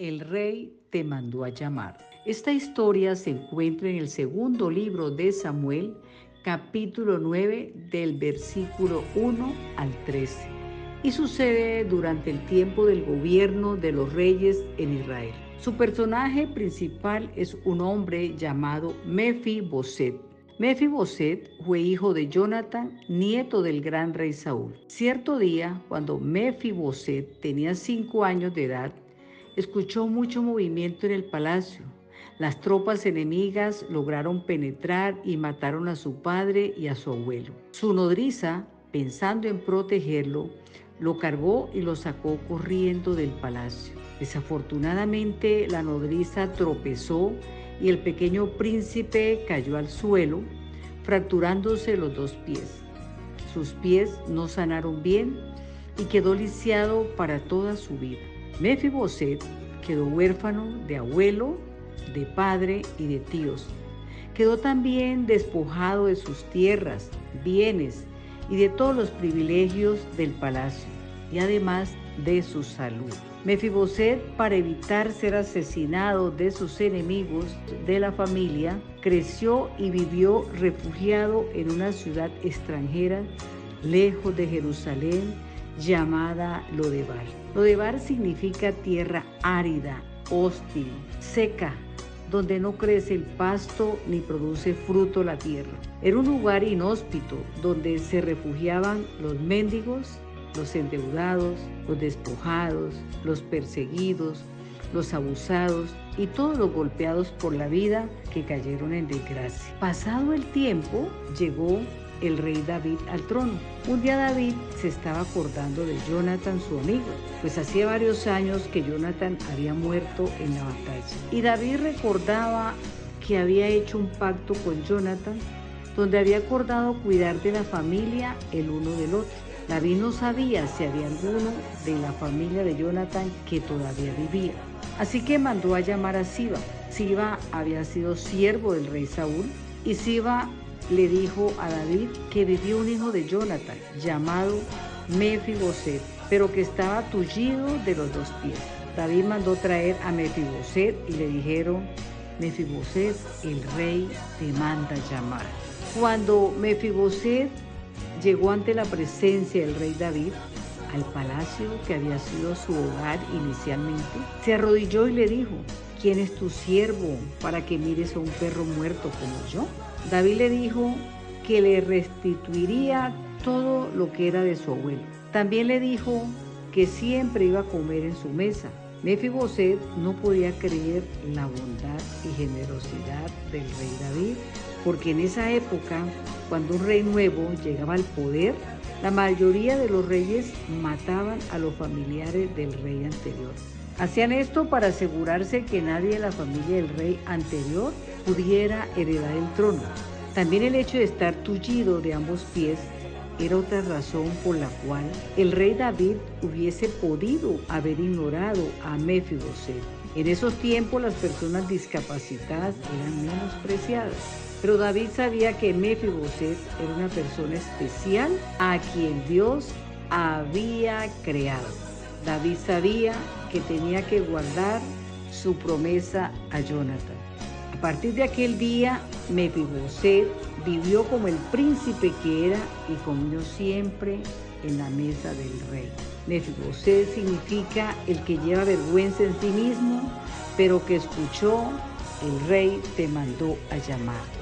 El rey te mandó a llamar. Esta historia se encuentra en el segundo libro de Samuel, capítulo 9, del versículo 1 al 13, y sucede durante el tiempo del gobierno de los reyes en Israel. Su personaje principal es un hombre llamado Mefiboset. Mefiboset fue hijo de Jonathan, nieto del gran rey Saúl. Cierto día, cuando Mefiboset tenía cinco años de edad, escuchó mucho movimiento en el palacio. Las tropas enemigas lograron penetrar y mataron a su padre y a su abuelo. Su nodriza, pensando en protegerlo, lo cargó y lo sacó corriendo del palacio. Desafortunadamente la nodriza tropezó y el pequeño príncipe cayó al suelo, fracturándose los dos pies. Sus pies no sanaron bien y quedó lisiado para toda su vida. Mefiboset quedó huérfano de abuelo, de padre y de tíos. Quedó también despojado de sus tierras, bienes y de todos los privilegios del palacio y además de su salud. Mefiboset, para evitar ser asesinado de sus enemigos de la familia, creció y vivió refugiado en una ciudad extranjera, lejos de Jerusalén, llamada Lodebar. Lodebar significa tierra árida, hostil, seca, donde no crece el pasto ni produce fruto la tierra. Era un lugar inhóspito donde se refugiaban los mendigos, los endeudados, los despojados, los perseguidos, los abusados y todos los golpeados por la vida que cayeron en desgracia. Pasado el tiempo, llegó el rey David al trono. Un día David se estaba acordando de Jonathan, su amigo, pues hacía varios años que Jonathan había muerto en la batalla. Y David recordaba que había hecho un pacto con Jonathan, donde había acordado cuidar de la familia el uno del otro. David no sabía si había alguno de la familia de Jonathan que todavía vivía. Así que mandó a llamar a Siba. Siba había sido siervo del rey Saúl y Siba le dijo a David que vivía un hijo de Jonathan llamado Mefiboset, pero que estaba tullido de los dos pies. David mandó traer a Mefiboset y le dijeron, Mefiboset, el rey te manda llamar. Cuando Mefiboset llegó ante la presencia del rey David, al palacio que había sido su hogar inicialmente, se arrodilló y le dijo, ¿quién es tu siervo para que mires a un perro muerto como yo? David le dijo que le restituiría todo lo que era de su abuelo. También le dijo que siempre iba a comer en su mesa. Mefiboset no podía creer la bondad y generosidad del rey David, porque en esa época, cuando un rey nuevo llegaba al poder, la mayoría de los reyes mataban a los familiares del rey anterior. Hacían esto para asegurarse que nadie de la familia del rey anterior pudiera heredar el trono. También el hecho de estar tullido de ambos pies era otra razón por la cual el rey David hubiese podido haber ignorado a Mefiboset. En esos tiempos las personas discapacitadas eran menospreciadas, pero David sabía que Mefiboset era una persona especial a quien Dios había creado. David sabía que tenía que guardar su promesa a Jonathan. A partir de aquel día, Mefiboset vivió como el príncipe que era y comió siempre en la mesa del rey. Mefiboset significa el que lleva vergüenza en sí mismo, pero que escuchó, el rey te mandó a llamar.